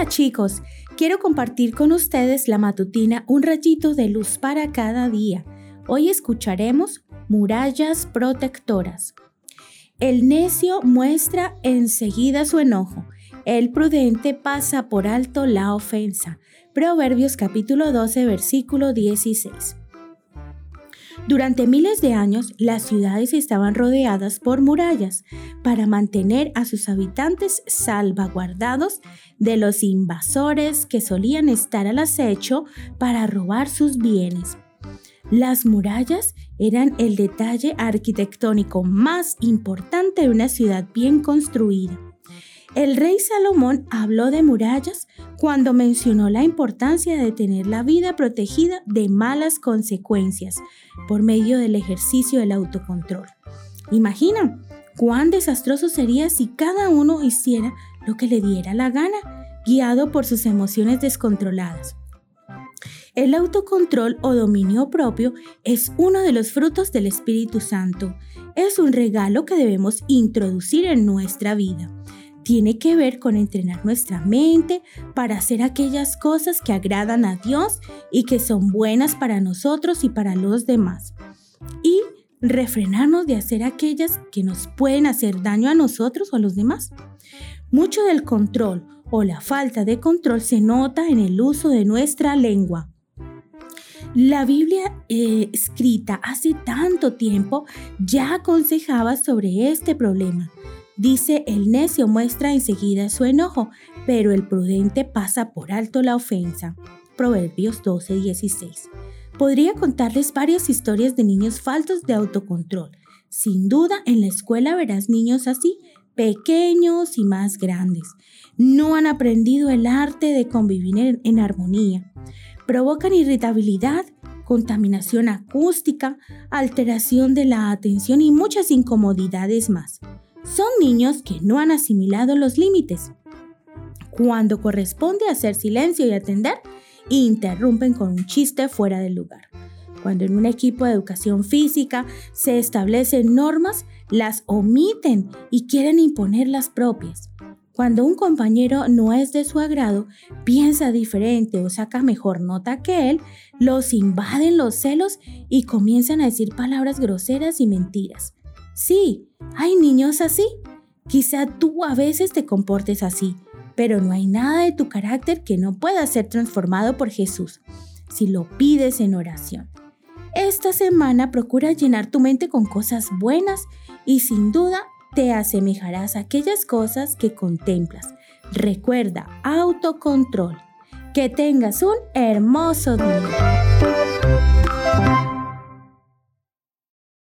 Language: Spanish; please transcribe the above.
Hola chicos, quiero compartir con ustedes la matutina Un rayito de luz para cada día. Hoy escucharemos murallas protectoras. El necio muestra enseguida su enojo. El prudente pasa por alto la ofensa. Proverbios capítulo 12, versículo 16. Durante miles de años, las ciudades estaban rodeadas por murallas para mantener a sus habitantes salvaguardados de los invasores que solían estar al acecho para robar sus bienes. Las murallas eran el detalle arquitectónico más importante de una ciudad bien construida. El rey Salomón habló de murallas cuando mencionó la importancia de tener la vida protegida de malas consecuencias por medio del ejercicio del autocontrol. Imagina cuán desastroso sería si cada uno hiciera lo que le diera la gana, guiado por sus emociones descontroladas. El autocontrol o dominio propio es uno de los frutos del Espíritu Santo. Es un regalo que debemos introducir en nuestra vida tiene que ver con entrenar nuestra mente para hacer aquellas cosas que agradan a Dios y que son buenas para nosotros y para los demás. Y refrenarnos de hacer aquellas que nos pueden hacer daño a nosotros o a los demás. Mucho del control o la falta de control se nota en el uso de nuestra lengua. La Biblia eh, escrita hace tanto tiempo ya aconsejaba sobre este problema Dice, el necio muestra enseguida su enojo, pero el prudente pasa por alto la ofensa. Proverbios 12:16. Podría contarles varias historias de niños faltos de autocontrol. Sin duda, en la escuela verás niños así, pequeños y más grandes. No han aprendido el arte de convivir en, en armonía. Provocan irritabilidad, contaminación acústica, alteración de la atención y muchas incomodidades más son niños que no han asimilado los límites. Cuando corresponde hacer silencio y atender, interrumpen con un chiste fuera del lugar. Cuando en un equipo de educación física se establecen normas, las omiten y quieren imponer las propias. Cuando un compañero no es de su agrado, piensa diferente o saca mejor nota que él, los invaden los celos y comienzan a decir palabras groseras y mentiras. Sí, hay niños así. Quizá tú a veces te comportes así, pero no hay nada de tu carácter que no pueda ser transformado por Jesús si lo pides en oración. Esta semana procura llenar tu mente con cosas buenas y sin duda te asemejarás a aquellas cosas que contemplas. Recuerda, autocontrol. Que tengas un hermoso día.